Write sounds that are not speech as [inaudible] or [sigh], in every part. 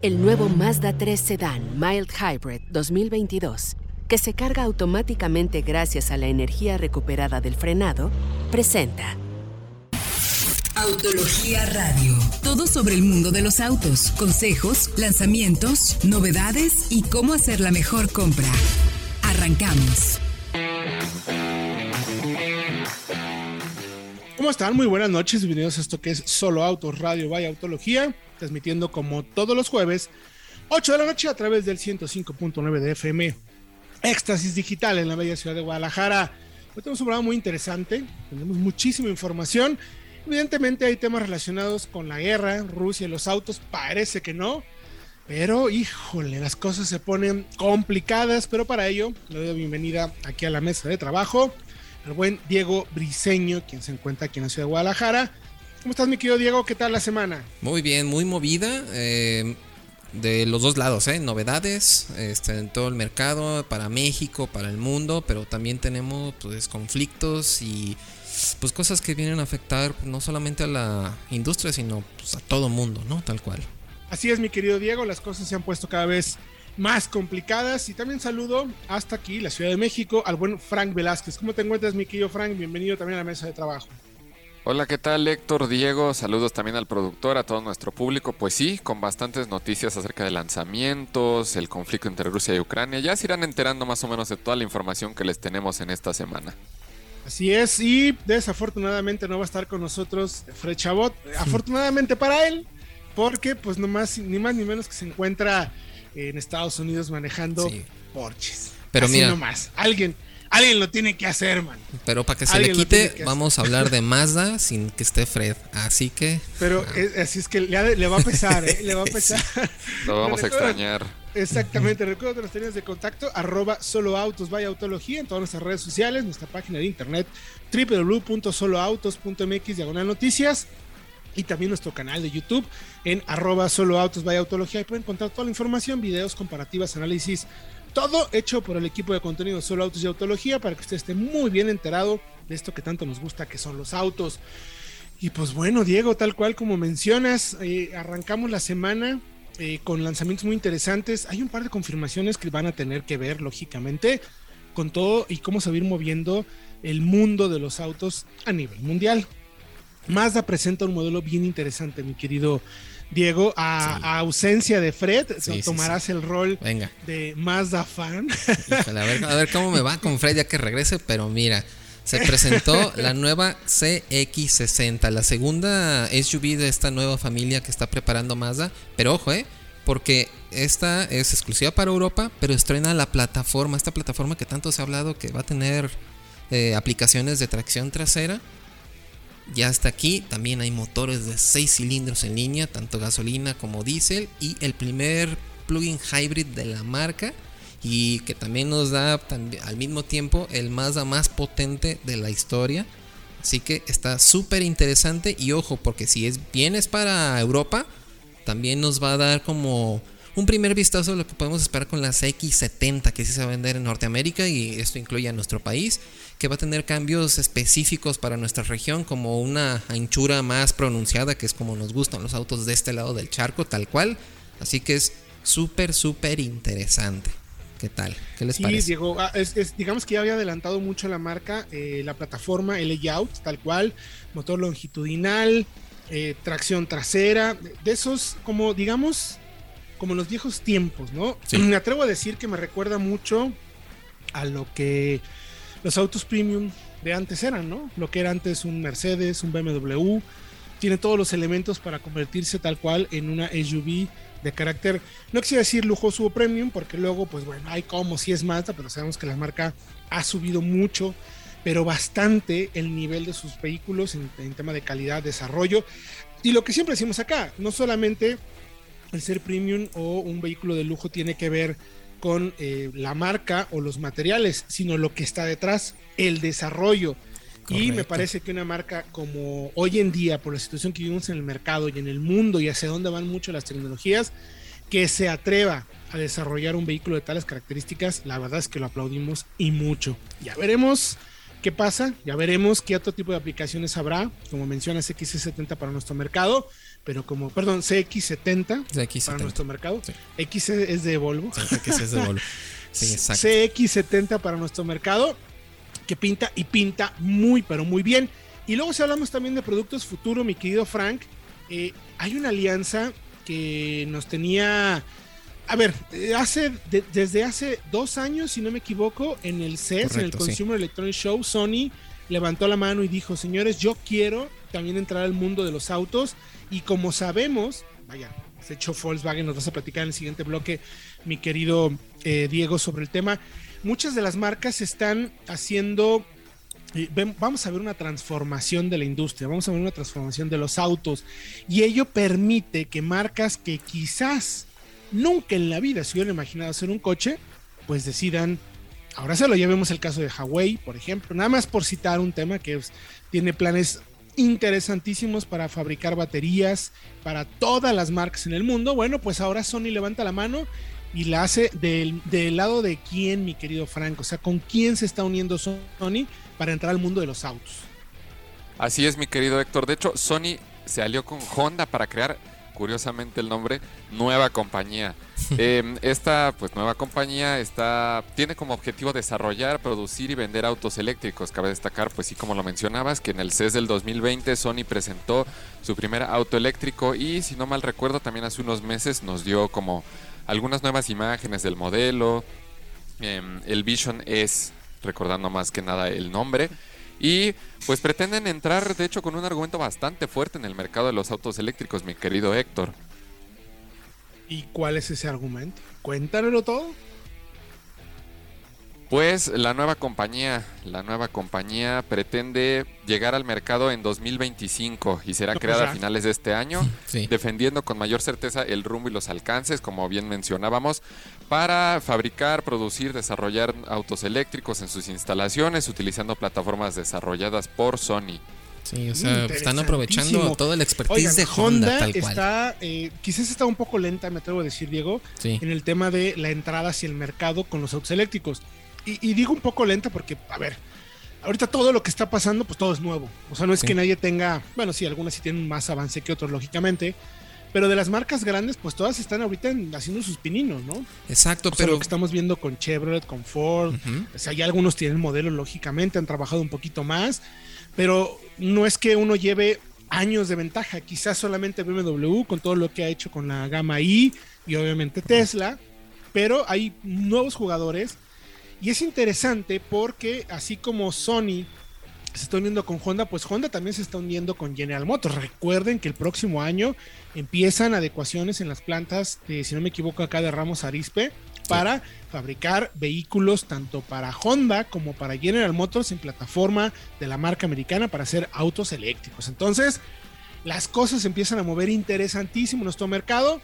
El nuevo Mazda 3 Sedan Mild Hybrid 2022, que se carga automáticamente gracias a la energía recuperada del frenado, presenta Autología Radio. Todo sobre el mundo de los autos, consejos, lanzamientos, novedades y cómo hacer la mejor compra. Arrancamos. ¿Cómo están? Muy buenas noches, bienvenidos a esto que es Solo Autos Radio Vaya Autología, transmitiendo como todos los jueves, 8 de la noche a través del 105.9 de FM, Éxtasis Digital en la bella ciudad de Guadalajara. Hoy tenemos un programa muy interesante, tenemos muchísima información Evidentemente hay temas relacionados con la guerra, Rusia y los autos, parece que no. Pero híjole, las cosas se ponen complicadas, pero para ello le doy la bienvenida aquí a la mesa de trabajo al buen Diego Briseño, quien se encuentra aquí en la ciudad de Guadalajara. ¿Cómo estás, mi querido Diego? ¿Qué tal la semana? Muy bien, muy movida. Eh, de los dos lados, ¿eh? Novedades este, en todo el mercado, para México, para el mundo, pero también tenemos pues conflictos y pues cosas que vienen a afectar no solamente a la industria, sino pues, a todo mundo, ¿no? Tal cual. Así es, mi querido Diego, las cosas se han puesto cada vez más complicadas y también saludo hasta aquí, la Ciudad de México, al buen Frank Velázquez. ¿Cómo te encuentras, mi querido Frank? Bienvenido también a la mesa de trabajo. Hola, ¿qué tal Héctor, Diego? Saludos también al productor, a todo nuestro público. Pues sí, con bastantes noticias acerca de lanzamientos, el conflicto entre Rusia y Ucrania. Ya se irán enterando más o menos de toda la información que les tenemos en esta semana. Así es, y desafortunadamente no va a estar con nosotros Fred Chabot. Afortunadamente para él, porque pues nomás, ni más ni menos que se encuentra en Estados Unidos manejando Porsches. Pero Así mira, nomás. Alguien, alguien lo tiene que hacer, man. Pero para que se le quite, vamos a hablar de [laughs] Mazda sin que esté Fred. Así que. Pero así es que le, le, va a pesar, ¿eh? Le va a [laughs] pesar. Lo vamos a extrañar. Exactamente, recuerdo que los tenías de contacto, arroba solo autos, vaya autología en todas nuestras redes sociales, nuestra página de internet www.soloautos.mx diagonal noticias y también nuestro canal de YouTube en arroba solo autos, vaya autología. Ahí pueden encontrar toda la información, videos, comparativas, análisis, todo hecho por el equipo de contenido Solo Autos y Autología para que usted esté muy bien enterado de esto que tanto nos gusta, que son los autos. Y pues bueno, Diego, tal cual como mencionas, eh, arrancamos la semana eh, con lanzamientos muy interesantes. Hay un par de confirmaciones que van a tener que ver, lógicamente, con todo y cómo se va a ir moviendo el mundo de los autos a nivel mundial. Mazda presenta un modelo bien interesante, mi querido Diego. A, ausencia de Fred, tomarás el rol de Mazda fan. [laughs] a, ver, a ver cómo me va con Fred ya que regrese, pero mira. Se presentó [laughs] la nueva CX60, la segunda SUV de esta nueva familia que está preparando Mazda. Pero ojo, eh, porque esta es exclusiva para Europa, pero estrena la plataforma, esta plataforma que tanto se ha hablado que va a tener eh, aplicaciones de tracción trasera. Ya está aquí, también hay motores de 6 cilindros en línea, tanto gasolina como diésel, y el primer plug-in hybrid de la marca y que también nos da al mismo tiempo el Mazda más potente de la historia. Así que está súper interesante. Y ojo, porque si es vienes para Europa, también nos va a dar como un primer vistazo de lo que podemos esperar con la X70 que se va a vender en Norteamérica y esto incluye a nuestro país, que va a tener cambios específicos para nuestra región como una anchura más pronunciada, que es como nos gustan los autos de este lado del charco, tal cual. Así que es súper, súper interesante. ¿Qué tal? ¿Qué les sí, parece? Diego, ah, digamos que ya había adelantado mucho la marca, eh, la plataforma, el layout, tal cual, motor longitudinal, eh, tracción trasera, de esos, como digamos, como los viejos tiempos, ¿no? [clears throat] Me atrevo a decir que me recuerda mucho a lo que los autos premium de antes eran, ¿no? Lo que era antes un Mercedes, un BMW, tiene todos los elementos para convertirse tal cual en una SUV de carácter, no quisiera decir lujoso o premium, porque luego, pues bueno, hay como si es Mazda, pero sabemos que la marca ha subido mucho, pero bastante el nivel de sus vehículos en, tema de calidad, desarrollo. Y lo que siempre decimos acá, no solamente el ser premium o un vehículo de lujo tiene que ver con eh, la marca o los materiales, sino lo que está detrás, el desarrollo. Y me parece que una marca como hoy en día, por la situación que vivimos en el mercado y en el mundo y hacia dónde van mucho las tecnologías, que se atreva a desarrollar un vehículo de tales características, la verdad es que lo aplaudimos y mucho. Ya veremos qué pasa, ya veremos qué otro tipo de aplicaciones habrá, como mencionas X70 para nuestro mercado, pero como, perdón, CX70 para nuestro mercado. X es de Volvo. X es de Volvo. Sí, [laughs] exacto. CX70 para nuestro mercado, que pinta y pinta muy, pero muy bien. Y luego si hablamos también de productos futuro, mi querido Frank, eh, hay una alianza que nos tenía... A ver, eh, hace, desde hace dos años, si no me equivoco, en el CES, en el Consumer Electronic Show, Sony levantó la mano y dijo, señores, yo quiero también entrar al mundo de los autos. Y como sabemos, vaya, se hecho Volkswagen, nos vas a platicar en el siguiente bloque, mi querido eh, Diego, sobre el tema, muchas de las marcas están haciendo vamos a ver una transformación de la industria, vamos a ver una transformación de los autos. Y ello permite que marcas que quizás nunca en la vida se hubieran imaginado hacer un coche, pues decidan, ahora se lo llevemos el caso de Huawei, por ejemplo, nada más por citar un tema que tiene planes interesantísimos para fabricar baterías para todas las marcas en el mundo, bueno, pues ahora Sony levanta la mano y la hace del, del lado de quién, mi querido Franco, o sea, con quién se está uniendo Sony para entrar al mundo de los autos. Así es, mi querido Héctor. De hecho, Sony se alió con Honda para crear, curiosamente el nombre, nueva compañía. [laughs] Em, esta pues nueva compañía está tiene como objetivo desarrollar, producir y vender autos eléctricos. Cabe destacar, pues sí, como lo mencionabas, que en el CES del 2020 Sony presentó su primer auto eléctrico y si no mal recuerdo también hace unos meses nos dio como algunas nuevas imágenes del modelo. Em, el Vision es recordando más que nada el nombre. Y pues pretenden entrar, de hecho, con un argumento bastante fuerte en el mercado de los autos eléctricos, mi querido Héctor. ¿Y cuál es ese argumento? Cuéntanoslo todo. Pues la nueva compañía, la nueva compañía pretende llegar al mercado en 2025 y será creada a finales de este año, [laughs] defendiendo con mayor certeza el rumbo y los alcances, como bien mencionábamos, para fabricar, producir, desarrollar autos eléctricos en sus instalaciones utilizando plataformas desarrolladas por Sony. Sí, o sea, están aprovechando todo el expertise de Honda, tal cual. Está, eh, quizás está un poco lenta, me atrevo a decir, Diego, en el tema de la entrada hacia el mercado con los autos eléctricos y, digo un poco lenta porque, a ver, ahorita todo lo que está pasando, pues todo es nuevo. O sea, no es que nadie tenga, bueno, sí, algunas sí tienen más avance que otros, lógicamente. Pero de las marcas grandes, pues todas están ahorita haciendo sus pininos, ¿no? Exacto, o pero. lo que estamos viendo con Chevrolet, con Ford. O sea, ya algunos tienen modelos, lógicamente, han trabajado un poquito más. Pero no es que uno lleve años de ventaja. Quizás solamente BMW, con todo lo que ha hecho con la gama I y obviamente Tesla. Pero hay nuevos jugadores y es interesante porque así como Sony se está uniendo con Honda, pues Honda también se está uniendo con General Motors. Recuerden que el próximo año empiezan adecuaciones en las plantas, de, si no me equivoco, acá de Ramos Arispe, para fabricar vehículos tanto para Honda como para General Motors en plataforma de la marca americana para hacer autos eléctricos. Entonces, las cosas empiezan a mover interesantísimo en nuestro mercado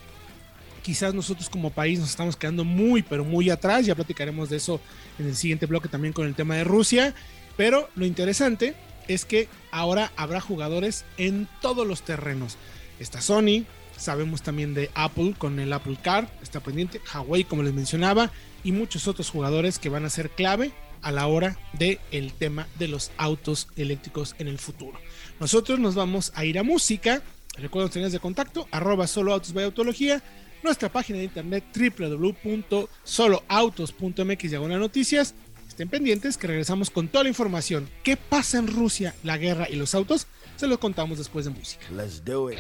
quizás nosotros como país nos estamos quedando muy, pero muy atrás. Ya platicaremos de eso en el siguiente bloque también con el tema de Rusia. Pero lo interesante es que ahora habrá jugadores en todos los terrenos. Está Sony, sabemos también de Apple con el Apple Car, está pendiente, Huawei como les mencionaba, y muchos otros jugadores que van a ser clave a la hora del el tema de los autos eléctricos en el futuro. Nosotros nos vamos a ir a música. Recuerden tener de contacto, arroba solo autos by autología nuestra página de internet www.soloautos.mx diagonal noticias. Estén pendientes que regresamos con toda la información. ¿Qué pasa en Rusia, la guerra y los autos? Se los contamos después de música. Let's do it.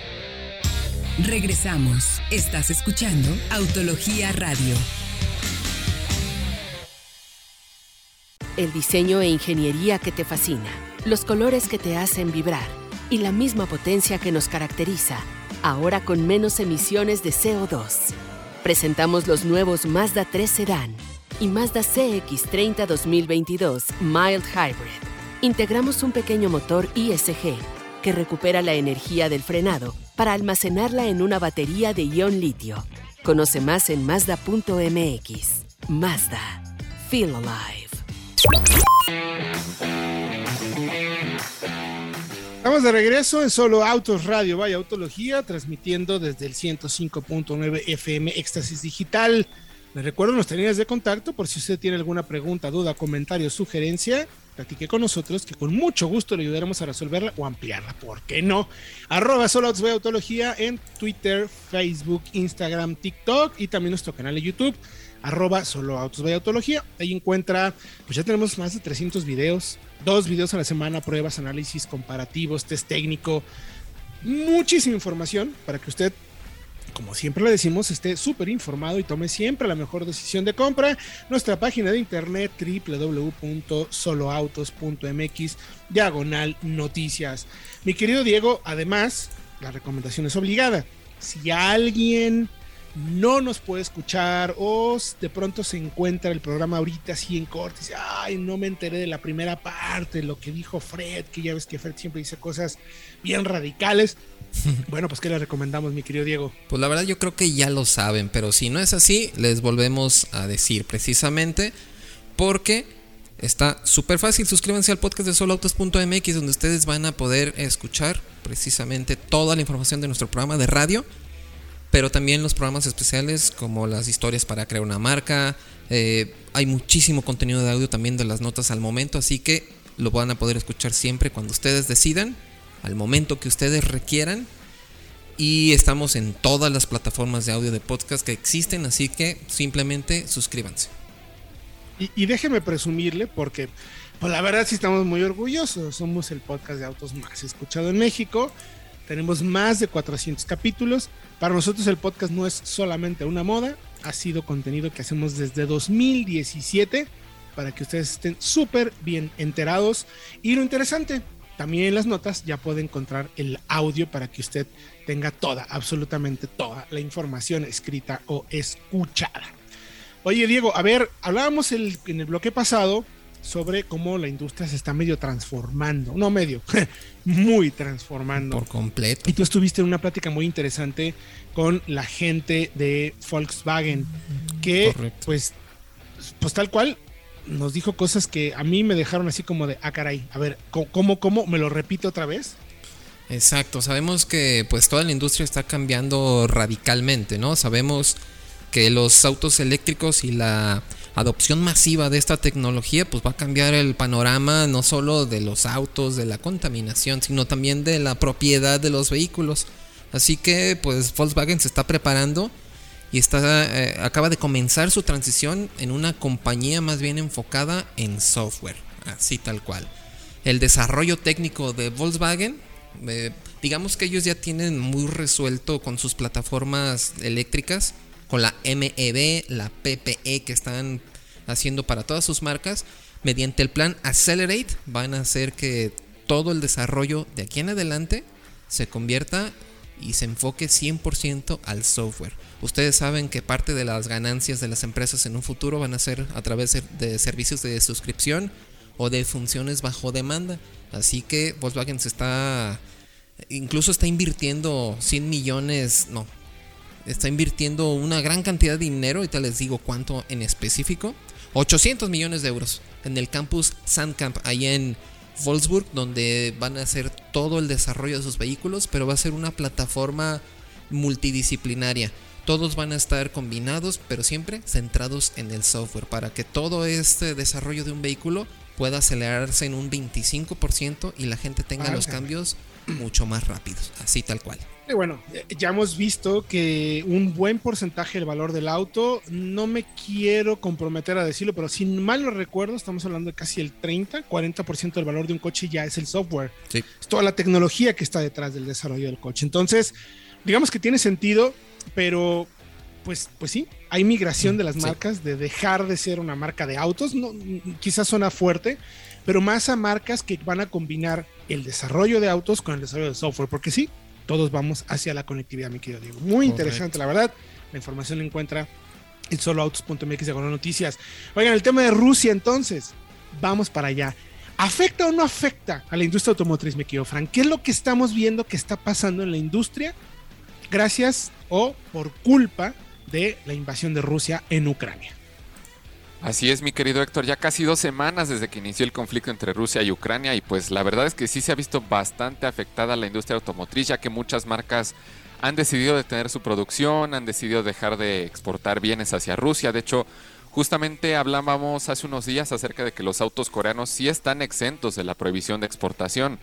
Regresamos. Estás escuchando Autología Radio. El diseño e ingeniería que te fascina, los colores que te hacen vibrar y la misma potencia que nos caracteriza ahora con menos emisiones de CO2. Presentamos los nuevos Mazda 3 Sedan y Mazda CX30 2022 Mild Hybrid. Integramos un pequeño motor ISG que recupera la energía del frenado para almacenarla en una batería de ion litio. Conoce más en Mazda.mx. Mazda. Feel alive. Estamos de regreso en Solo Autos Radio, vaya Autología, transmitiendo desde el 105.9 FM Éxtasis Digital. Les recuerdo nuestras líneas de contacto por si usted tiene alguna pregunta, duda, comentario, sugerencia. Platique con nosotros, que con mucho gusto le ayudaremos a resolverla o ampliarla, ¿por qué no? Arroba solo autos autología en Twitter, Facebook, Instagram, TikTok y también nuestro canal de YouTube, arroba solo autos autología. Ahí encuentra, pues ya tenemos más de 300 videos, dos videos a la semana, pruebas, análisis, comparativos, test técnico, muchísima información para que usted como siempre le decimos, esté súper informado y tome siempre la mejor decisión de compra. Nuestra página de internet www.soloautos.mx, diagonal noticias. Mi querido Diego, además, la recomendación es obligada. Si alguien no nos puede escuchar o de pronto se encuentra el programa ahorita así en corte dice, ay, no me enteré de la primera parte, lo que dijo Fred, que ya ves que Fred siempre dice cosas bien radicales. [laughs] bueno, pues ¿qué le recomendamos, mi querido Diego? Pues la verdad yo creo que ya lo saben, pero si no es así, les volvemos a decir precisamente porque está súper fácil. Suscríbanse al podcast de soloautos.mx donde ustedes van a poder escuchar precisamente toda la información de nuestro programa de radio pero también los programas especiales como las historias para crear una marca. Eh, hay muchísimo contenido de audio también de las notas al momento, así que lo van a poder escuchar siempre cuando ustedes decidan, al momento que ustedes requieran. Y estamos en todas las plataformas de audio de podcast que existen, así que simplemente suscríbanse. Y, y déjeme presumirle, porque pues la verdad sí estamos muy orgullosos. Somos el podcast de autos más escuchado en México. Tenemos más de 400 capítulos. Para nosotros el podcast no es solamente una moda, ha sido contenido que hacemos desde 2017 para que ustedes estén súper bien enterados. Y lo interesante, también en las notas ya puede encontrar el audio para que usted tenga toda, absolutamente toda la información escrita o escuchada. Oye Diego, a ver, hablábamos en el bloque pasado sobre cómo la industria se está medio transformando, no medio, [laughs] muy transformando. Por completo. Y tú estuviste en una plática muy interesante con la gente de Volkswagen, que pues, pues tal cual nos dijo cosas que a mí me dejaron así como de, ah caray, a ver, ¿cómo, cómo? ¿Me lo repito otra vez? Exacto, sabemos que pues toda la industria está cambiando radicalmente, ¿no? Sabemos que los autos eléctricos y la adopción masiva de esta tecnología pues va a cambiar el panorama no solo de los autos, de la contaminación, sino también de la propiedad de los vehículos. Así que pues Volkswagen se está preparando y está eh, acaba de comenzar su transición en una compañía más bien enfocada en software, así tal cual. El desarrollo técnico de Volkswagen eh, digamos que ellos ya tienen muy resuelto con sus plataformas eléctricas con la MEB, la PPE que están haciendo para todas sus marcas, mediante el plan Accelerate van a hacer que todo el desarrollo de aquí en adelante se convierta y se enfoque 100% al software. Ustedes saben que parte de las ganancias de las empresas en un futuro van a ser a través de servicios de suscripción o de funciones bajo demanda. Así que Volkswagen se está incluso está invirtiendo 100 millones, no, está invirtiendo una gran cantidad de dinero, ahorita les digo cuánto en específico, 800 millones de euros en el campus Sandcamp, ahí en Wolfsburg, donde van a hacer todo el desarrollo de sus vehículos, pero va a ser una plataforma multidisciplinaria. Todos van a estar combinados, pero siempre centrados en el software, para que todo este desarrollo de un vehículo pueda acelerarse en un 25% y la gente tenga los cambios mucho más rápidos, así tal cual. Y bueno, ya hemos visto que un buen porcentaje del valor del auto, no me quiero comprometer a decirlo, pero si mal lo recuerdo, estamos hablando de casi el 30, 40% del valor de un coche ya es el software. Es toda la tecnología que está detrás del desarrollo del coche. Entonces, digamos que tiene sentido, pero pues, pues sí, hay migración de las marcas de dejar de ser una marca de autos, no, quizás suena fuerte, pero más a marcas que van a combinar el desarrollo de autos con el desarrollo de software, porque sí, todos vamos hacia la conectividad, mi querido Diego. Muy interesante, la verdad. La información la encuentra en soloautos.mx de noticias. Oigan, el tema de Rusia entonces, vamos para allá. ¿Afecta o no afecta a la industria automotriz, mi querido Frank? ¿Qué es lo que estamos viendo que está pasando en la industria gracias o por culpa de la invasión de Rusia en Ucrania? Así es, mi querido Héctor, ya casi dos semanas desde que inició el conflicto entre Rusia y Ucrania y pues la verdad es que sí se ha visto bastante afectada la industria automotriz ya que muchas marcas han decidido detener su producción, han decidido dejar de exportar bienes hacia Rusia. De hecho, Justamente hablábamos hace unos días acerca de que los autos coreanos sí están exentos de la prohibición de exportación.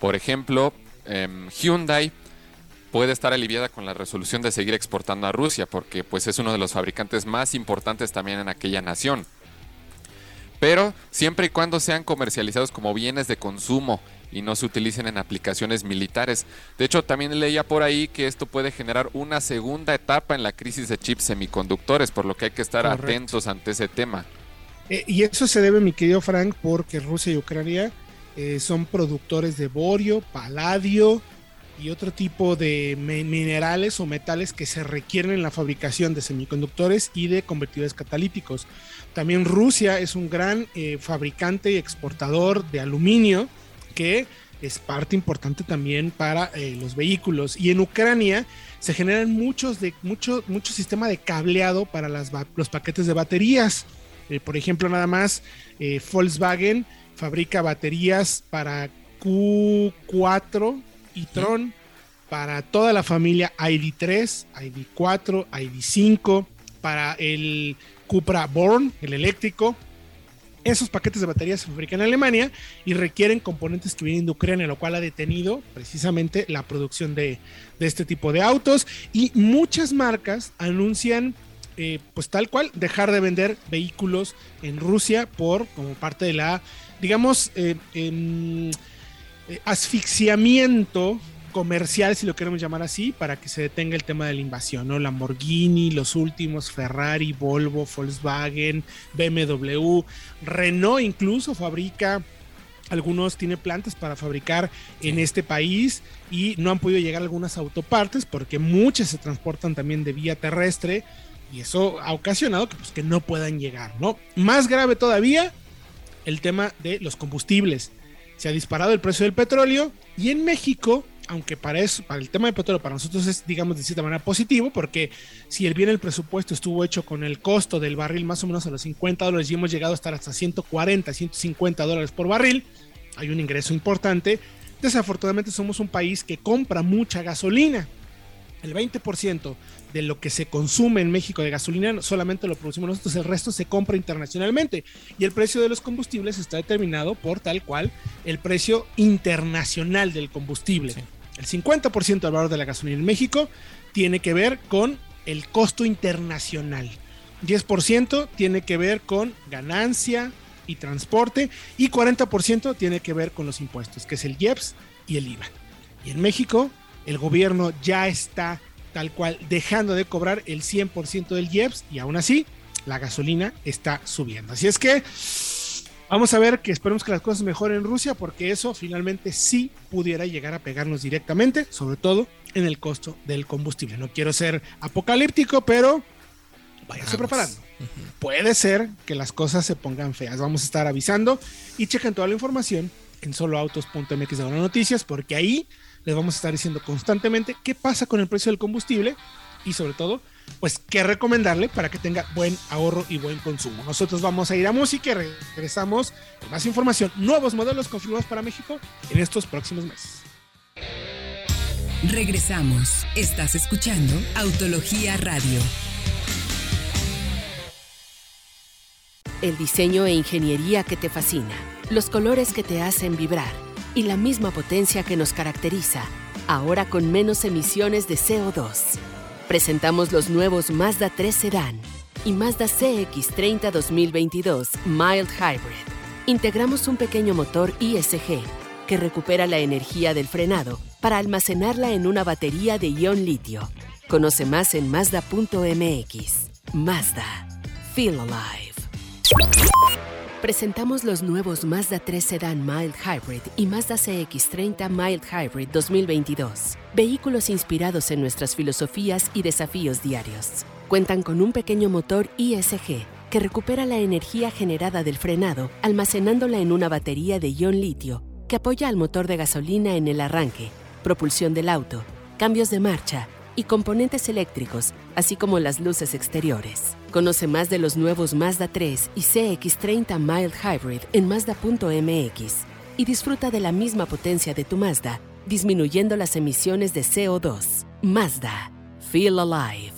Por ejemplo, em, Hyundai puede estar aliviada con la resolución de seguir exportando a Rusia porque pues es uno de los fabricantes más importantes también en aquella nación. Pero siempre y cuando sean comercializados como bienes de consumo y no se utilicen en aplicaciones militares. De hecho, también leía por ahí que esto puede generar una segunda etapa en la crisis de chips semiconductores, por lo que hay que estar atentos ante ese tema. Eh, y eso se debe, mi querido Frank, porque Rusia y Ucrania eh, son productores de borio, paladio y otro tipo de minerales o metales que se requieren en la fabricación de semiconductores y de convertidores catalíticos. También Rusia es un gran eh, fabricante y exportador de aluminio que es parte importante también para eh, los vehículos. Y en Ucrania se generan muchos de mucho, mucho sistema de cableado para los paquetes de baterías. Eh, por ejemplo, nada más Volkswagen fabrica baterías para Q4 y Tron. Para toda la familia ID3, ID4, ID5, para el Cupra Born, el eléctrico, esos paquetes de baterías se fabrican en Alemania y requieren componentes que vienen de Ucrania, lo cual ha detenido precisamente la producción de, este tipo de autos. Y muchas marcas anuncian, eh, pues tal cual, dejar de vender vehículos en Rusia por como parte de la, digamos, eh, em, eh, asfixiamiento comercial, si lo queremos llamar así, para que se detenga el tema de la invasión, ¿no? Lamborghini, los últimos, Ferrari, Volvo, Volkswagen, BMW, Renault incluso fabrica algunos tiene plantas para fabricar en este país y no han podido llegar algunas autopartes porque muchas se transportan también de vía terrestre y eso ha ocasionado que, pues, que no puedan llegar, ¿no? Más grave todavía, el tema de los combustibles. Se ha disparado el precio del petróleo y en México aunque para eso, para el tema del petróleo, para nosotros es, digamos, de cierta manera positivo, porque si el bien el presupuesto estuvo hecho con el costo del barril más o menos a los 50 dólares y hemos llegado a estar hasta 140, 150 dólares por barril, hay un ingreso importante. Desafortunadamente somos un país que compra mucha gasolina. El 20% de lo que se consume en México de gasolina solamente lo producimos nosotros, el resto se compra internacionalmente. Y el precio de los combustibles está determinado por tal cual el precio internacional del combustible. El 50% del valor de la gasolina en México tiene que ver con el costo internacional. 10% tiene que ver con ganancia y transporte y 40% tiene que ver con los impuestos, que es el IEPS y el IVA. Y en México el gobierno ya está tal cual dejando de cobrar el 100% del IEPS y aún así la gasolina está subiendo. Así es que Vamos a ver que esperemos que las cosas mejoren en Rusia porque eso finalmente sí pudiera llegar a pegarnos directamente, sobre todo en el costo del combustible. No quiero ser apocalíptico, pero váyanse preparando. Puede ser que las cosas se pongan feas. Vamos a estar avisando y chequen toda la información en soloautos.mx de noticias porque ahí les vamos a estar diciendo constantemente qué pasa con el precio del combustible y sobre todo pues qué recomendarle para que tenga buen ahorro y buen consumo. Nosotros vamos a ir a música y regresamos con más información, nuevos modelos confirmados para México en estos próximos meses. Regresamos. Estás escuchando Autología Radio. El diseño e ingeniería que te fascina, los colores que te hacen vibrar y la misma potencia que nos caracteriza, ahora con menos emisiones de CO2 presentamos los nuevos Mazda 3 Sedan y Mazda CX30 2022 Mild Hybrid. Integramos un pequeño motor ISG que recupera la energía del frenado para almacenarla en una batería de ion litio. Conoce más en Mazda.mx. Mazda. Feel alive presentamos los nuevos Mazda 3 Sedan Mild Hybrid y Mazda CX30 Mild Hybrid 2022. Vehículos inspirados en nuestras filosofías y desafíos diarios. Cuentan con un pequeño motor ISG que recupera la energía generada del frenado almacenándola en una batería de ion litio que apoya al motor de gasolina en el arranque, propulsión del auto, cambios de marcha y componentes eléctricos, así como las luces exteriores. Conoce más de los nuevos Mazda 3 y CX30 Mild Hybrid en Mazda.mx y disfruta de la misma potencia de tu Mazda, disminuyendo las emisiones de CO2. Mazda. Feel alive.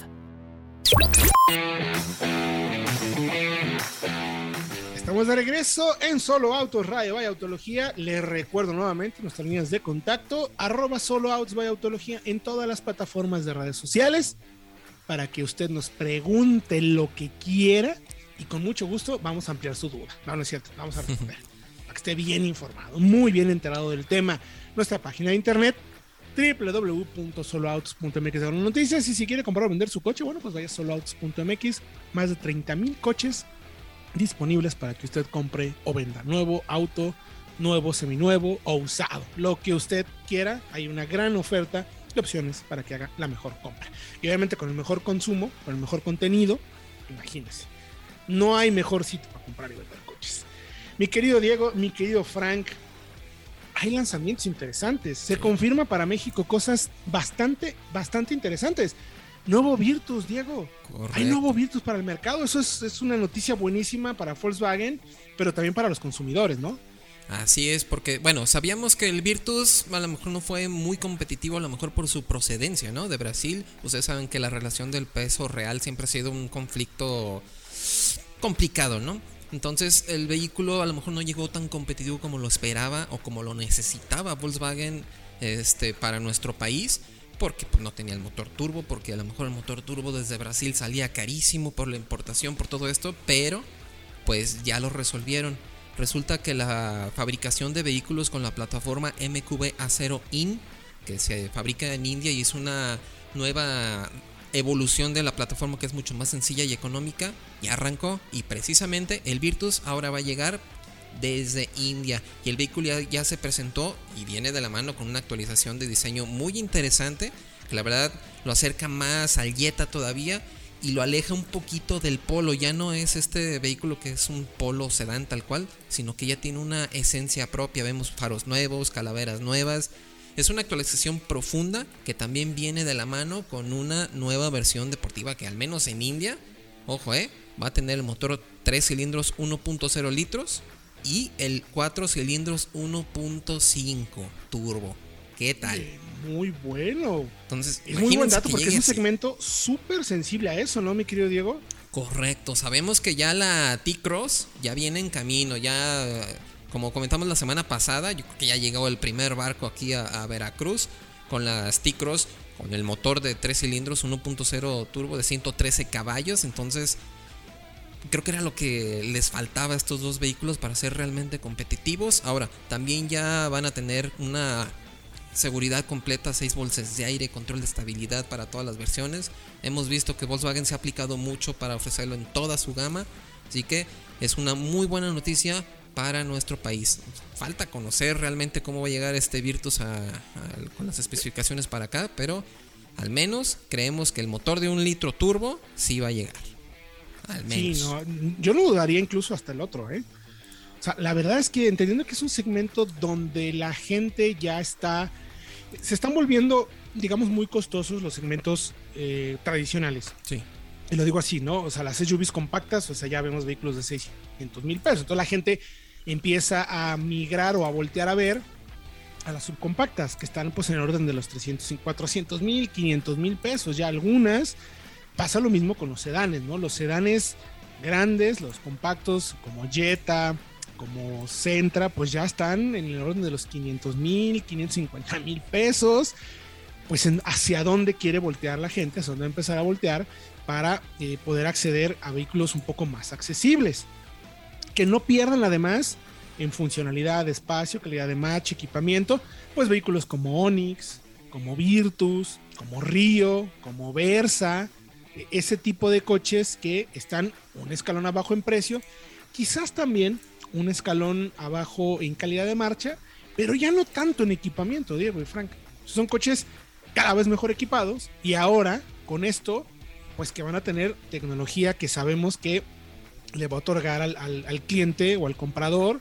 Estamos de regreso en Solo Autos Radio by Autología. Les recuerdo nuevamente nuestras líneas de contacto, arroba Solo Autos by Autología en todas las plataformas de redes sociales para que usted nos pregunte lo que quiera y con mucho gusto vamos a ampliar su duda. No, no es cierto, vamos a [laughs] responder para que esté bien informado, muy bien enterado del tema. Nuestra página de internet www.soloautos.mx de noticias y si quiere comprar o vender su coche, bueno, pues vaya a soloautos.mx, más de 30 mil coches disponibles para que usted compre o venda nuevo auto, nuevo, seminuevo o usado. Lo que usted quiera, hay una gran oferta de opciones para que haga la mejor compra. Y obviamente con el mejor consumo, con el mejor contenido, imagínese. No hay mejor sitio para comprar y vender coches. Mi querido Diego, mi querido Frank, hay lanzamientos interesantes. Se confirma para México cosas bastante, bastante interesantes. Nuevo Virtus, Diego. Hay nuevo Virtus para el mercado. Eso es, una noticia buenísima para Volkswagen, pero también para los consumidores, ¿no? Así es, porque, bueno, sabíamos que el Virtus a lo mejor no fue muy competitivo, a lo mejor por su procedencia, ¿no? De Brasil. Ustedes saben que la relación del peso real siempre ha sido un conflicto complicado, ¿no? Entonces el vehículo a lo mejor no llegó tan competitivo como lo esperaba o como lo necesitaba Volkswagen este, para nuestro país porque pues, no tenía el motor turbo, porque a lo mejor el motor turbo desde Brasil salía carísimo por la importación, por todo esto, pero pues ya lo resolvieron. Resulta que la fabricación de vehículos con la plataforma MQB A0 IN, que se fabrica en India y es una nueva evolución de la plataforma que es mucho más sencilla y económica, ya arrancó y precisamente el Virtus ahora va a llegar desde India. Y el vehículo ya, se presentó y viene de la mano con una actualización de diseño muy interesante, que la verdad lo acerca más al Jetta todavía y lo aleja un poquito del Polo. Ya no es este vehículo que es un Polo sedán tal cual, sino que ya tiene una esencia propia. Vemos faros nuevos, calaveras nuevas. Es una actualización profunda que también viene de la mano con una nueva versión deportiva que al menos en India, ojo, eh, va a tener el motor 3 cilindros 1.0 litros y el 4 cilindros 1.5 turbo. ¿Qué tal? Muy bueno. Entonces, es muy buen dato porque es un segmento súper sensible a eso, ¿no, mi querido Diego? Correcto. Sabemos que ya la T-Cross ya viene en camino. Ya, como comentamos la semana pasada, yo creo que ya llegó el primer barco aquí a, a Veracruz con las T-Cross con el motor de 3 cilindros 1.0 turbo de 113 caballos. Entonces, creo que era lo que les faltaba a estos dos vehículos para ser realmente competitivos. Ahora, también ya van a tener una seguridad completa, 6 bolsas de aire, control de estabilidad para todas las versiones. Hemos visto que Volkswagen se ha aplicado mucho para ofrecerlo en toda su gama, así que es una muy buena noticia para nuestro país. Falta conocer realmente cómo va a llegar este Virtus con las especificaciones para acá, pero al menos creemos que el motor de un litro turbo sí va a llegar. Sí, no, yo no dudaría incluso hasta el otro, ¿eh? O sea, la verdad es que entendiendo que es un segmento donde la gente ya está, se están volviendo, digamos, muy costosos los segmentos eh, tradicionales. Sí. Y lo digo así, ¿no? O sea, las SUVs compactas, o sea, ya vemos vehículos de 600 mil pesos. Entonces la gente empieza a migrar o a voltear a ver a las subcompactas, que están pues en el orden de los 300, 400 mil, 500 mil pesos. Ya algunas pasa lo mismo con los sedanes, ¿no? Los sedanes grandes, los compactos como Jetta, como Centra, pues ya están en el orden de los 500 mil, 550 mil pesos. Pues hacia dónde quiere voltear la gente, hacia dónde empezar a voltear para eh, poder acceder a vehículos un poco más accesibles. Que no pierdan además en funcionalidad, espacio, calidad de match, equipamiento, pues vehículos como Onix, como Virtus, como Río, como Versa, ese tipo de coches que están un escalón abajo en precio, quizás también un escalón abajo en calidad de marcha, pero ya no tanto en equipamiento, Diego y Frank. Son coches cada vez mejor equipados y ahora con esto, pues que van a tener tecnología que sabemos que le va a otorgar al, al cliente o al comprador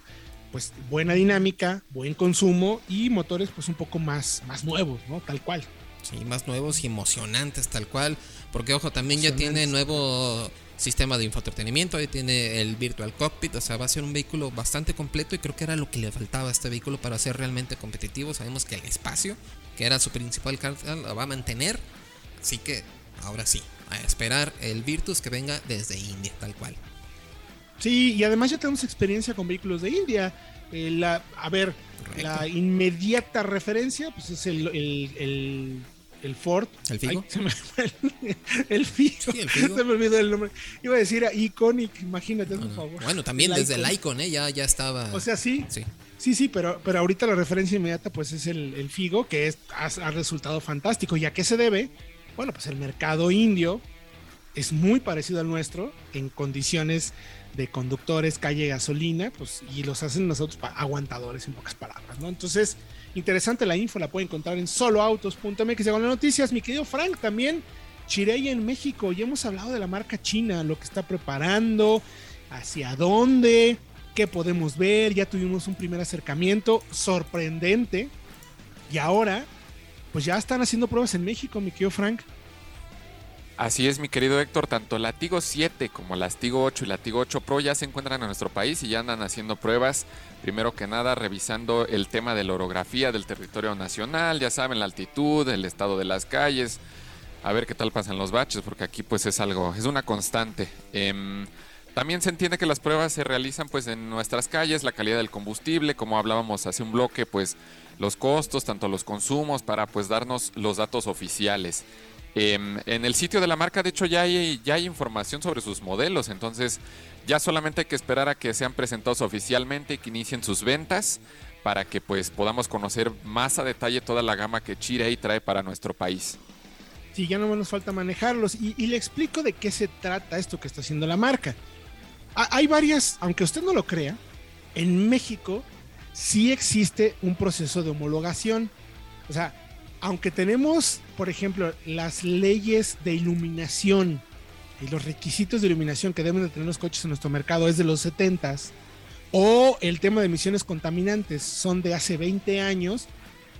pues buena dinámica, buen consumo y motores pues un poco más, más nuevos, ¿no? Tal cual. Sí, más nuevos y emocionantes, tal cual. Porque, ojo, también ya tiene nuevo sistema de infoentretenimiento, ya tiene el Virtual Cockpit, o sea, va a ser un vehículo bastante completo y creo que era lo que le faltaba a este vehículo para ser realmente competitivo. Sabemos que el espacio, que era su principal carga, lo va a mantener. Así que, ahora sí, a esperar el Virtus que venga desde India, tal cual. Sí, y además ya tenemos experiencia con vehículos de India. Eh, la, a ver, la inmediata referencia pues es el, el, el, Ford. ¿El Figo? se me, el, Figo. Sí, el Figo. [laughs] Se me olvidó el nombre. Iba a decir Iconic, imagínate, por favor. Bueno, también desde el Icon, ¿eh? ya, ya estaba. O sea, sí. Sí. Sí, sí, pero, pero ahorita la referencia inmediata pues es el, Figo, que es, ha, ha, resultado fantástico. ¿Y a qué se debe? Bueno, pues el mercado indio es muy parecido al nuestro en condiciones de conductores, calle, gasolina, pues, y los hacen nosotros aguantadores en pocas palabras, ¿no? Entonces, interesante la info, la pueden encontrar en soloautos.mx. Con las noticias, mi querido Frank, también Chirey en México, ya hemos hablado de la marca china, lo que está preparando, hacia dónde, qué podemos ver, ya tuvimos un primer acercamiento sorprendente, y ahora, pues ya están haciendo pruebas en México, mi querido Frank. Así es, mi querido Héctor, tanto la Tigo 7 como la Tigo 8 y la Tigo 8 Pro ya se encuentran en nuestro país y ya andan haciendo pruebas. Primero que nada, revisando el tema de la orografía del territorio nacional, ya saben, la altitud, el estado de las calles, a ver qué tal pasan los baches, porque aquí pues es algo, es una constante. Em, también se entiende que las pruebas se realizan pues en nuestras calles, la calidad del combustible, como hablábamos hace un bloque, pues los costos, tanto los consumos, para pues darnos los datos oficiales. Em, en el sitio de la marca, de hecho, ya hay, ya hay información sobre sus modelos, entonces ya solamente hay que esperar a que sean presentados oficialmente y que inicien sus ventas para que pues podamos conocer más a detalle toda la gama que Chirei trae para nuestro país. Sí, ya no nos falta manejarlos y, y le explico de qué se trata esto que está haciendo la marca. hay varias, aunque usted no lo crea, en México sí existe un proceso de homologación. O sea, aunque tenemos, por ejemplo, las leyes de iluminación y los requisitos de iluminación que deben de tener los coches en nuestro mercado es de los 70 o el tema de emisiones contaminantes son de hace 20 años,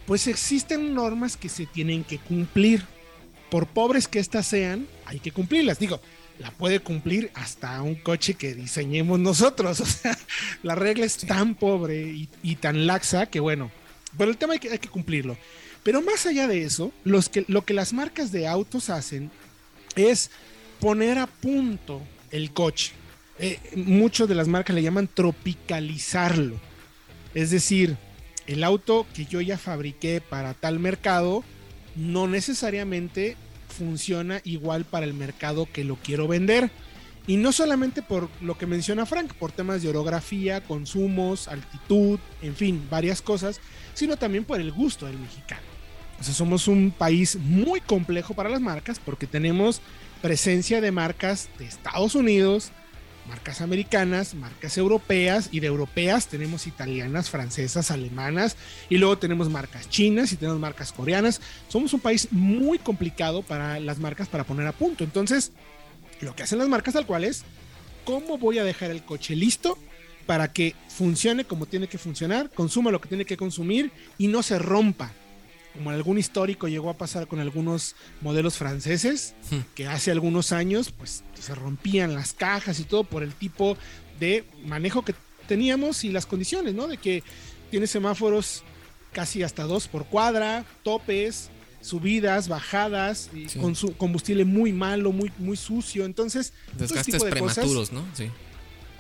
pues existen normas que se tienen que cumplir. Por pobres que éstas sean, hay que cumplirlas. Digo, la puede cumplir hasta un coche que diseñemos nosotros. [laughs] O sea, la regla es tan pobre y, tan laxa que bueno, pero el tema hay que, hay que cumplirlo. Pero más allá de eso, lo que las marcas de autos hacen es poner a punto el coche. Eh, muchos de las marcas le llaman tropicalizarlo. Es decir, el auto que yo ya fabriqué para tal mercado no necesariamente funciona igual para el mercado que lo quiero vender. Y no solamente por lo que menciona Frank, por temas de orografía, consumos, altitud, en fin, varias cosas, sino también por el gusto del mexicano. O sea, somos un país muy complejo para las marcas porque tenemos presencia de marcas de Estados Unidos, marcas americanas, marcas europeas y de europeas tenemos italianas, francesas, alemanas y luego tenemos marcas chinas y tenemos marcas coreanas. Somos un país muy complicado para las marcas para poner a punto. Entonces, lo que hacen las marcas tal cual es, ¿cómo voy a dejar el coche listo para que funcione como tiene que funcionar, consuma lo que tiene que consumir y no se rompa? Como algún histórico llegó a pasar con algunos modelos franceses, hmm. que hace algunos años pues se rompían las cajas y todo por el tipo de manejo que teníamos y las condiciones, ¿no? De que tiene semáforos casi hasta dos por cuadra, topes, subidas, bajadas, y con su combustible muy malo, muy, muy sucio. Entonces, desgastes prematuros, ¿no? Sí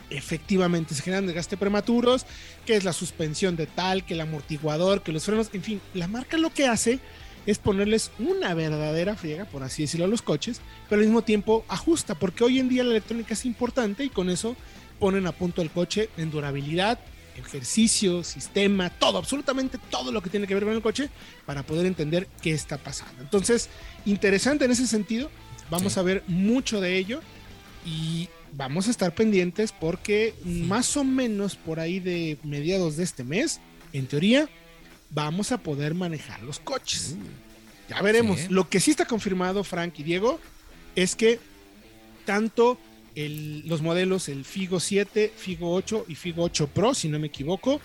efectivamente se generan desgaste prematuros, que es la suspensión de tal, que el amortiguador, que los frenos, en fin, la marca lo que hace es ponerles una verdadera friega, por así decirlo, a los coches, pero al mismo tiempo ajusta, porque hoy en día la electrónica es importante y con eso ponen a punto el coche en durabilidad, ejercicio, sistema, todo, absolutamente todo lo que tiene que ver con el coche para poder entender qué está pasando. Entonces, interesante en ese sentido, vamos a ver mucho de ello y vamos a estar pendientes porque más o menos por ahí de mediados de este mes, en teoría, vamos a poder manejar los coches. Uh. ya veremos. Lo que sí está confirmado, Frank y Diego, es que tanto los modelos, el Figo 7, Figo 8 y Figo 8 Pro, si no me equivoco,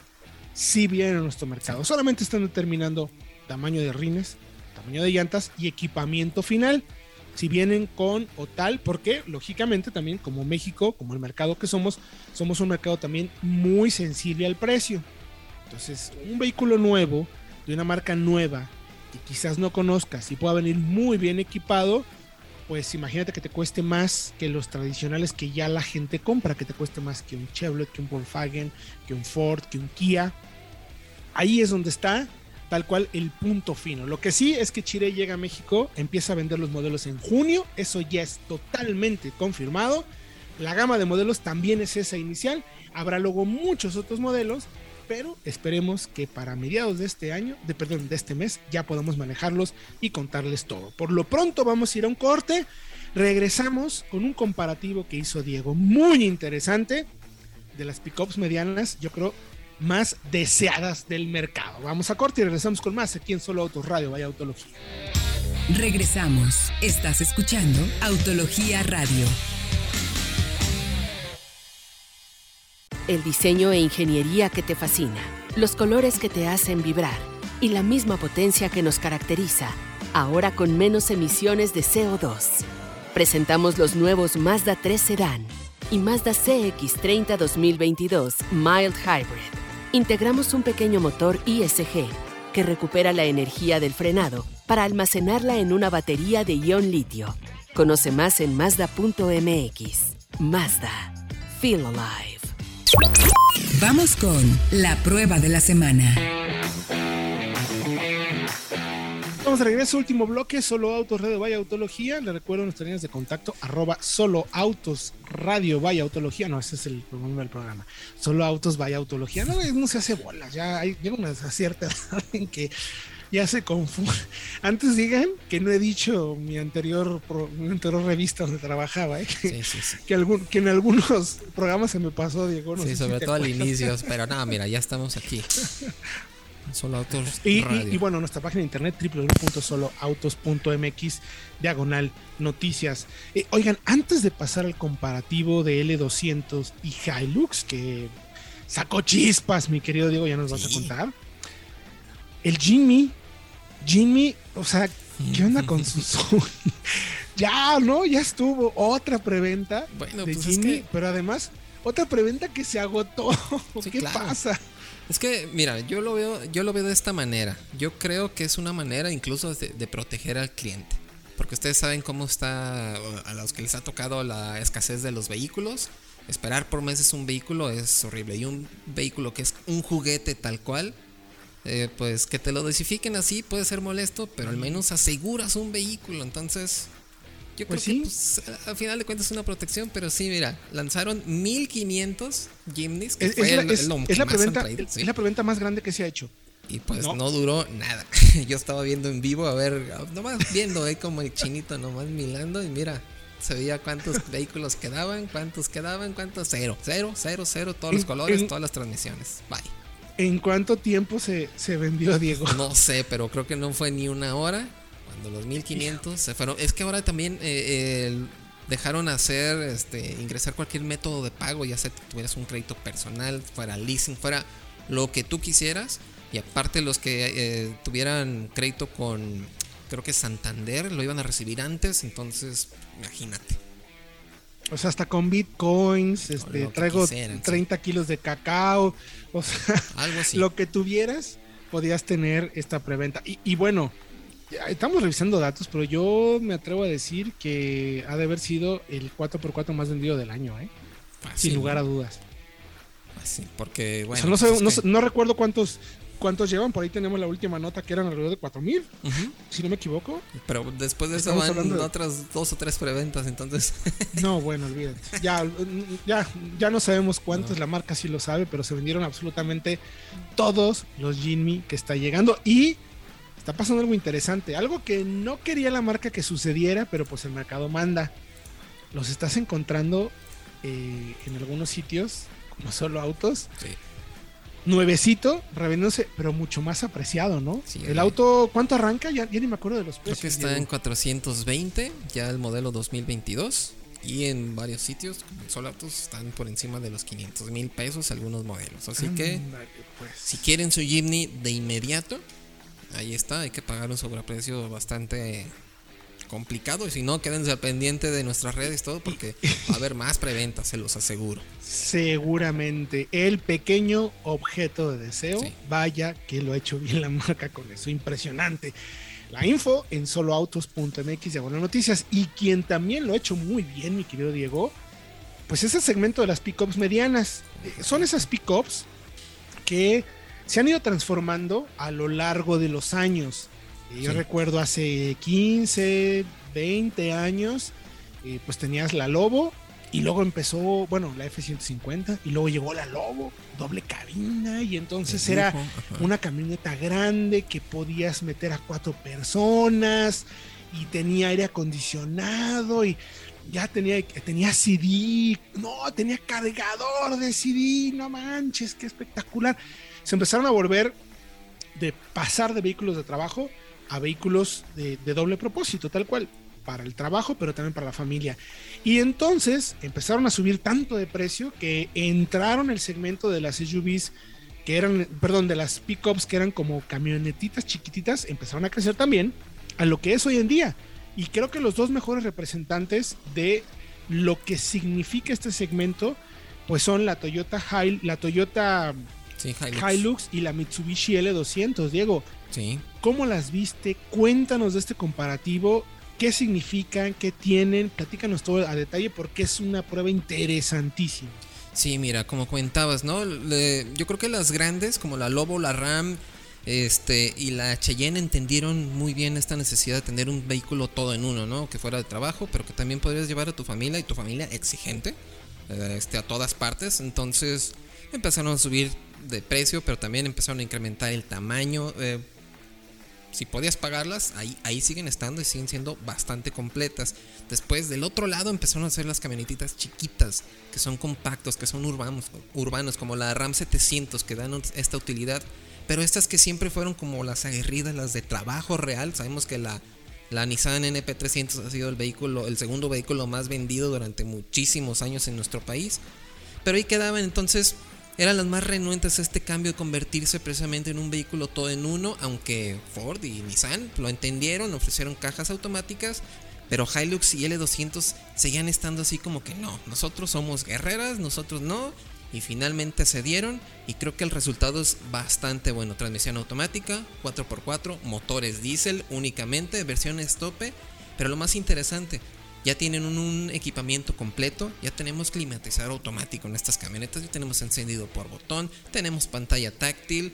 sí vienen a nuestro mercado. Solamente están determinando tamaño de rines, tamaño de llantas y equipamiento final si vienen con o tal, porque lógicamente también como México, como el mercado que somos, somos un mercado también muy sensible al precio. Entonces, un vehículo nuevo, de una marca nueva, que quizás no conozcas y pueda venir muy bien equipado, pues imagínate que te cueste más que los tradicionales que ya la gente compra, que te cueste más que un Chevrolet, que un Volkswagen, que un Ford, que un Kia. Ahí es donde está tal cual el punto fino. Lo que sí es que Chile llega a México, empieza a vender los modelos en junio, eso ya es totalmente confirmado. La gama de modelos también es esa inicial, habrá luego muchos otros modelos, pero esperemos que para mediados de este año, de perdón, de este mes, ya podamos manejarlos y contarles todo. Por lo pronto vamos a ir a un corte, regresamos con un comparativo que hizo Diego muy interesante de las pickups medianas, yo creo más deseadas del mercado. Vamos a corte y regresamos con más aquí en Solo Autos Radio, vaya Autología. Regresamos. Estás escuchando Autología Radio. El diseño e ingeniería que te fascina, los colores que te hacen vibrar y la misma potencia que nos caracteriza, ahora con menos emisiones de CO2. Presentamos los nuevos Mazda 3 Sedan y Mazda CX30 2022 Mild Hybrid integramos un pequeño motor ISG que recupera la energía del frenado para almacenarla en una batería de ion litio. Conoce más en Mazda.mx. Mazda. Feel alive. Vamos con la prueba de la semana. Vamos de regreso, último bloque, Solo Autos Radio Vaya Autología. Le recuerdo nuestras líneas de contacto, arroba Solo Autos Radio Vaya Autología. No, ese es el nombre del programa. Solo Autos Vaya Autología. No, no se hace bolas, ya hay, llega una cierta [laughs] edad en que ya se confunde. Antes digan que no he dicho mi anterior, mi anterior revista donde trabajaba, ¿eh? que, Sí, sí, sí. que, algún, que en algunos programas se me pasó, Diego. no Sí, sé si sobre te todo al inicio. Pero nada, mira, ya estamos aquí. [laughs] Solo autos Y, y- bueno, nuestra página de internet www.soloautos.mx diagonal noticias. Eh, oigan, antes de pasar al comparativo de L200 y Hilux, que sacó chispas, mi querido Diego, ya nos vas a contar. El Jimmy, Jimmy, o sea, ¿qué onda con [laughs] su Ya, ¿no? Ya estuvo otra preventa Bueno, de pues es Jimmy, que- pero además otra preventa que se agotó. Sí, ¿Qué claro. pasa? Es que, mira, yo lo veo, yo lo veo de esta manera. Yo creo que es una manera incluso de, proteger al cliente. Porque ustedes saben cómo está, a los que les ha tocado la escasez de los vehículos. Esperar por meses un vehículo es horrible. Y un vehículo que es un juguete tal cual, eh, pues que te lo desifiquen así puede ser molesto, pero al menos aseguras un vehículo. Entonces, yo Pues creo sí. que pues, al final de cuentas es una protección, pero sí, mira, lanzaron 1500 Jimnys, que Es, fue es la, el- es- la preventa, es la preventa más grande que se ha hecho. Y pues No. no. duró nada. [laughs] Yo estaba viendo en vivo, a ver, nomás viendo ahí como el chinito, nomás milando. Y mira, se veía cuántos [laughs] vehículos quedaban, cuántos quedaban, cuántos. Cero, cero, cero, cero, todos los colores, en- todas las transmisiones. Bye. ¿En cuánto tiempo se, se vendió Diego? No sé, pero creo que no fue ni una hora. Cuando los 1500 se fueron. Es que ahora también eh, el- dejaron hacer, este, ingresar cualquier método de pago, ya sea que tuvieras un crédito personal, fuera leasing, fuera lo que tú quisieras. Y aparte los que eh, tuvieran crédito con, creo que Santander, lo iban a recibir antes. Entonces, imagínate. O sea, hasta con bitcoins, este, traigo quisieran, sí. 30 kilos de cacao, o sea, Algo así. [laughs] lo que tuvieras, podías tener esta preventa. Y, y bueno, estamos revisando datos, pero yo me atrevo a decir que ha de haber sido el 4x4 más vendido del año, ¿eh? Fácil, sin lugar a dudas. Fácil, porque, O bueno. sea, no, sé- pues es no que- sé- no recuerdo cuántos cuántos llevan, por ahí tenemos la última nota que eran alrededor de 4000, Ujú. si no me equivoco. Pero después de eso van de- otras dos o tres preventas, entonces. [laughs] No, bueno, olvídate. Ya, ya, ya no sabemos cuántos, la marca sí lo sabe, pero se vendieron absolutamente todos los Jinmi que está llegando. Y está pasando algo interesante, algo que no quería la marca que sucediera, pero pues el mercado manda. Los estás encontrando eh, en algunos sitios, como solo autos, Sí. nuevecito, revendiéndose, pero mucho más apreciado, ¿no? Sí, el oye. auto, ¿cuánto arranca? Ya, ya ni me acuerdo de los Creo precios. que está en 420, ya el modelo 2022. Y en varios sitios, como en Solautos, están por encima de los 500 mil pesos algunos modelos. Así que, pues. si quieren su Jimny de inmediato, ahí está. Hay que pagar un sobreprecio bastante complicado. Y si no, quédense al pendiente de nuestras redes, todo, porque va a haber más preventas, se los aseguro. Seguramente el pequeño objeto de deseo, Sí. vaya que lo ha hecho bien la marca con eso, impresionante. la info en soloautos.mx de buenas noticias. Y quien también lo ha hecho muy bien, mi querido Diego, pues es el segmento de las pickups medianas. Son esas pickups que se han ido transformando a lo largo de los años. Eh, yo recuerdo hace 15, 20 años, eh, pues tenías la Lobo y luego empezó, bueno, la F-150 y luego llegó la Lobo, doble cabina y entonces era una camioneta grande que podías meter a cuatro personas y tenía aire acondicionado y ya tenía, tenía CD, no, tenía cargador de CD, no manches, qué espectacular. Se empezaron a volver de pasar de vehículos de trabajo a vehículos de, doble propósito, tal cual para el trabajo, pero también para la familia. Y entonces empezaron a subir tanto de precio que entraron el segmento de las SUVs que eran, perdón, de las pickups que eran como camionetitas chiquititas, empezaron a crecer también a lo que es hoy en día. Y creo que los dos mejores representantes de lo que significa este segmento, pues son la Toyota, la Toyota Hilux. Hilux. y la Mitsubishi L200. Diego, sí. ¿cómo las viste? Cuéntanos de este comparativo qué significan, qué tienen, platícanos todo a detalle porque es una prueba interesantísima. Sí, mira, como comentabas, ¿no? yo creo que las grandes, como la Lobo, la Ram, este, y la Cheyenne entendieron muy bien esta necesidad de tener un vehículo todo en uno, ¿no? Que fuera de trabajo, pero que también podrías llevar a tu familia y tu familia exigente, eh, este, a todas partes. Entonces empezaron a subir de precio, pero también empezaron a incrementar el tamaño. Eh, si podías pagarlas, ahí, ahí siguen estando y siguen siendo bastante completas. Después, del otro lado, empezaron a hacer las camionetitas chiquitas, que son compactos, que son urbanos, urbanos como la Ram 700, que dan esta utilidad. Pero estas que siempre fueron como las aguerridas, las de trabajo real. Sabemos que la, la Nissan NP300 ha sido el vehículo, el segundo vehículo más vendido durante muchísimos años en nuestro país. Pero ahí quedaban entonces eran las más renuentes a este cambio de convertirse precisamente en un vehículo todo en uno, aunque Ford y Nissan lo entendieron, ofrecieron cajas automáticas, pero Hilux y L200 seguían estando así como que no, nosotros somos guerreras, nosotros no, y finalmente se dieron y creo que el resultado es bastante bueno. Transmisión automática, 4x4, motores diésel únicamente, versiones tope, pero lo más interesante, ya tienen un, equipamiento completo, ya tenemos climatizador automático en estas camionetas, ya tenemos encendido por botón, tenemos pantalla táctil,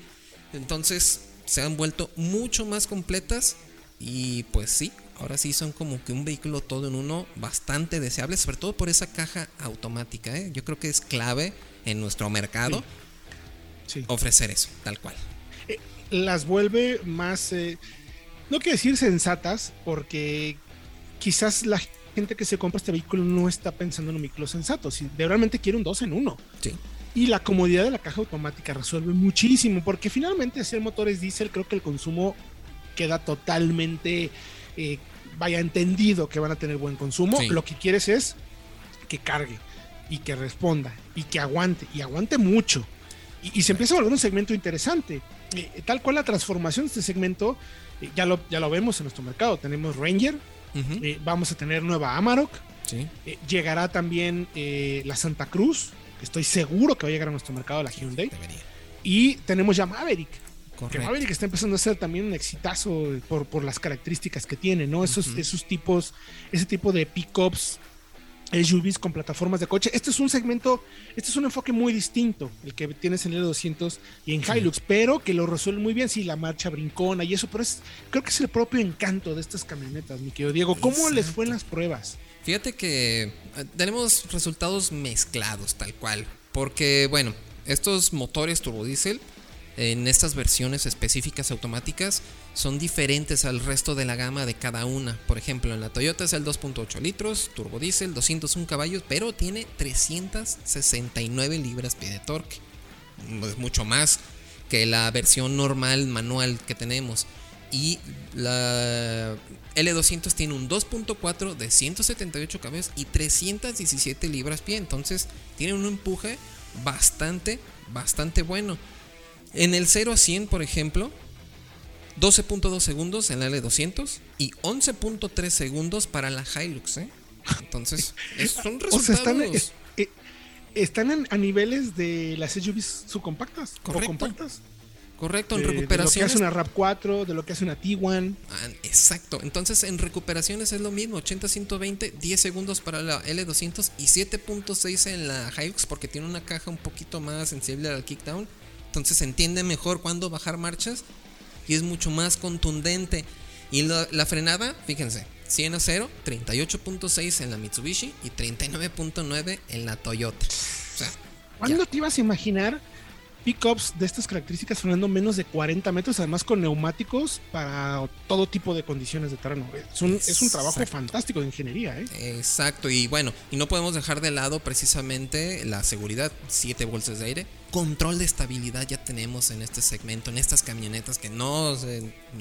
entonces se han vuelto mucho más completas y pues sí, ahora sí son como que un vehículo todo en uno bastante deseable, sobre todo por esa caja automática, ¿eh? yo creo que es clave en nuestro mercado ofrecer eso, tal cual. Eh, las vuelve más, eh, no quiero decir sensatas, porque quizás la gente que se compra este vehículo no está pensando en un vehículo sensato, si de realmente quiere un 2 en 1. Sí. Y la comodidad de la caja automática resuelve muchísimo, porque finalmente hacer motores diésel creo que el consumo queda totalmente, eh, vaya entendido que van a tener buen consumo. Lo que quieres es que cargue y que responda y que aguante y aguante mucho. Y, se empieza a volver un segmento interesante. Eh, tal cual la transformación de este segmento, eh, ya, lo, ya lo vemos en nuestro mercado. Tenemos Ranger, eh, vamos a tener nueva Amarok. Eh, llegará también eh, la Santa Cruz, que estoy seguro que va a llegar a nuestro mercado la Hyundai. Y tenemos ya Maverick. Que Maverick está empezando a ser también un exitazo por, por las características que tiene, ¿no? Esos, esos tipos, ese tipo de pickups SUVs con plataformas de coche. Este es un segmento, este es un enfoque muy distinto, el que tienes en el 200 y en Hilux, pero que lo resuelve muy bien, sí, la marcha brincona y eso, pero es, creo que es el propio encanto de estas camionetas, mi querido Diego. ¿Cómo les fue en las pruebas? Fíjate que eh, tenemos resultados mezclados, tal cual, porque, bueno, estos motores turbodiesel en estas versiones específicas automáticas son diferentes al resto de la gama de cada una. Por ejemplo, en la Toyota es el 2.8 litros, turbo diésel, 201 caballos, pero tiene 369 libras-pie de torque. Es mucho más que la versión normal manual que tenemos. Y la L200 tiene un 2.4 de 178 caballos y 317 libras-pie. Entonces tiene un empuje bastante, bastante bueno. En el 0 a 100, por ejemplo, 12.2 segundos en la L200 y 11.3 segundos para la Hilux. ¿eh? Entonces, [laughs] son resultados. están, eh, a niveles de las SUVs subcompactas, Correcto. compactas. Correcto, en de- De lo que recuperaciones. hace una Rap 4, de lo que hace una T1. Ah, exacto. Entonces en recuperaciones es lo mismo. 80-120, 10 segundos para la L200 y 7.6 en la Hilux porque tiene una caja un poquito más sensible al kickdown. Entonces se entiende mejor cuándo bajar marchas y es mucho más contundente. Y la, la frenada, fíjense, 100 a 0, 38.6 en la Mitsubishi y 39.9 en la Toyota. O sea, ¿Cuándo ya. te ibas a imaginar pickups de estas características frenando menos de 40 metros, además con neumáticos para todo tipo de condiciones de terreno? Es un, es un trabajo fantástico de ingeniería, ¿eh? Exacto, y bueno, y no podemos dejar de lado precisamente la seguridad, 7 bolsas de aire, control de estabilidad ya tenemos en este segmento, en estas camionetas que no,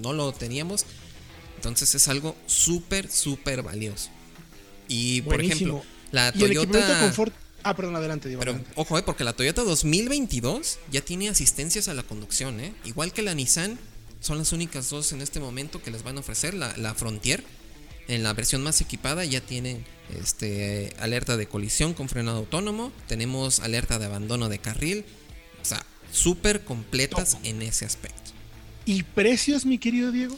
no lo teníamos, entonces es algo súper, súper valioso. Y por ejemplo, la Y el Toyota... confort. Ah, perdón, adelante, Diego. Pero adelante. ojo, eh, porque la Toyota 2022 ya tiene asistencias a la conducción, ¿eh? Igual que la Nissan, son las únicas dos en este momento que les van a ofrecer. La, la Frontier, en la versión más equipada, ya tienen este, alerta de colisión con frenado autónomo. Tenemos alerta de abandono de carril. O sea, súper completas en ese aspecto. ¿Y precios, mi querido Diego?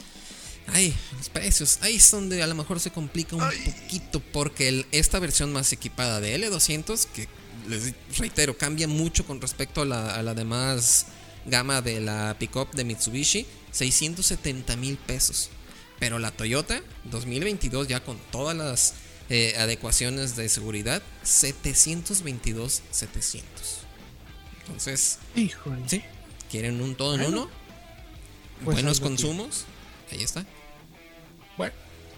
Ay, los precios. Ahí es donde a lo mejor se complica un poquito porque el- esta versión más equipada de L200, que les reitero, cambia mucho con respecto a la, a la demás gama de la pickup de Mitsubishi, 670 mil pesos. Pero la Toyota 2022 ya con todas las eh, adecuaciones de seguridad, 722 700. Entonces, Híjole. sí, quieren un todo en Bueno, uno, pues buenos consumos, ahí está.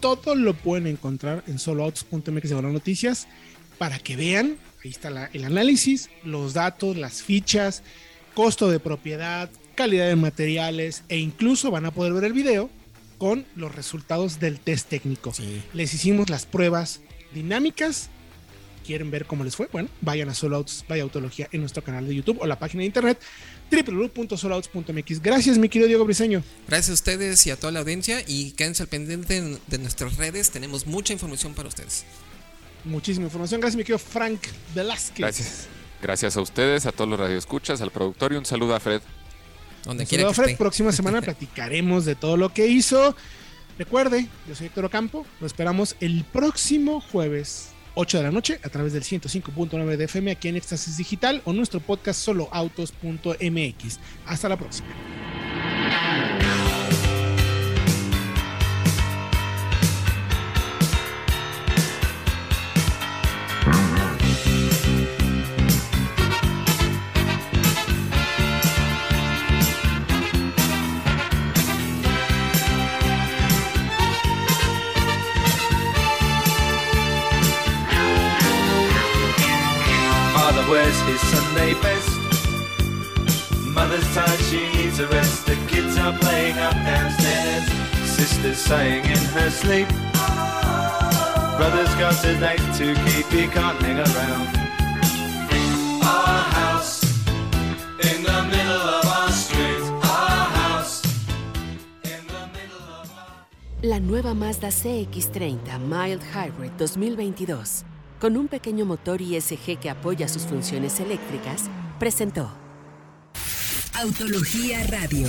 Todo lo pueden encontrar en soloautos.mx noticias para que vean. Ahí está la- el análisis, los datos, las fichas, costo de propiedad, calidad de materiales e incluso van a poder ver el video con los resultados del test técnico. Sí. Les hicimos las pruebas dinámicas. ¿Quieren ver cómo les fue? Bueno, vayan a Solo Autos by Autología en nuestro canal de YouTube o la página de internet www.soloautos.mx. Gracias, mi querido Diego Briseño. Gracias a ustedes y a toda la audiencia y quédense al pendiente de- nuestras redes, tenemos mucha información para ustedes. Muchísima información. Gracias, mi querido Frank Velázquez. Gracias. Gracias a ustedes, a todos los radioescuchas, al productor y un saludo a Fred. Donde Un quiera saludo que a Fred. esté. Próxima semana [laughs] platicaremos de todo lo que hizo. Recuerde, yo soy Héctor Ocampo. Lo esperamos el próximo jueves, 8 de la noche, a través del 105.9 de FM aquí en Éxtasis Digital o nuestro podcast soloautos.mx. Hasta la próxima. Are playing up downstairs. Sister's sighing in her sleep. Brother's got a date to keep, he can't hang around. Our house in the middle of our street. Our house in the middle of our La nueva Mazda CX30 Mild Hybrid 2022, con un pequeño motor ISG que apoya sus funciones eléctricas, presentó. Autología Radio.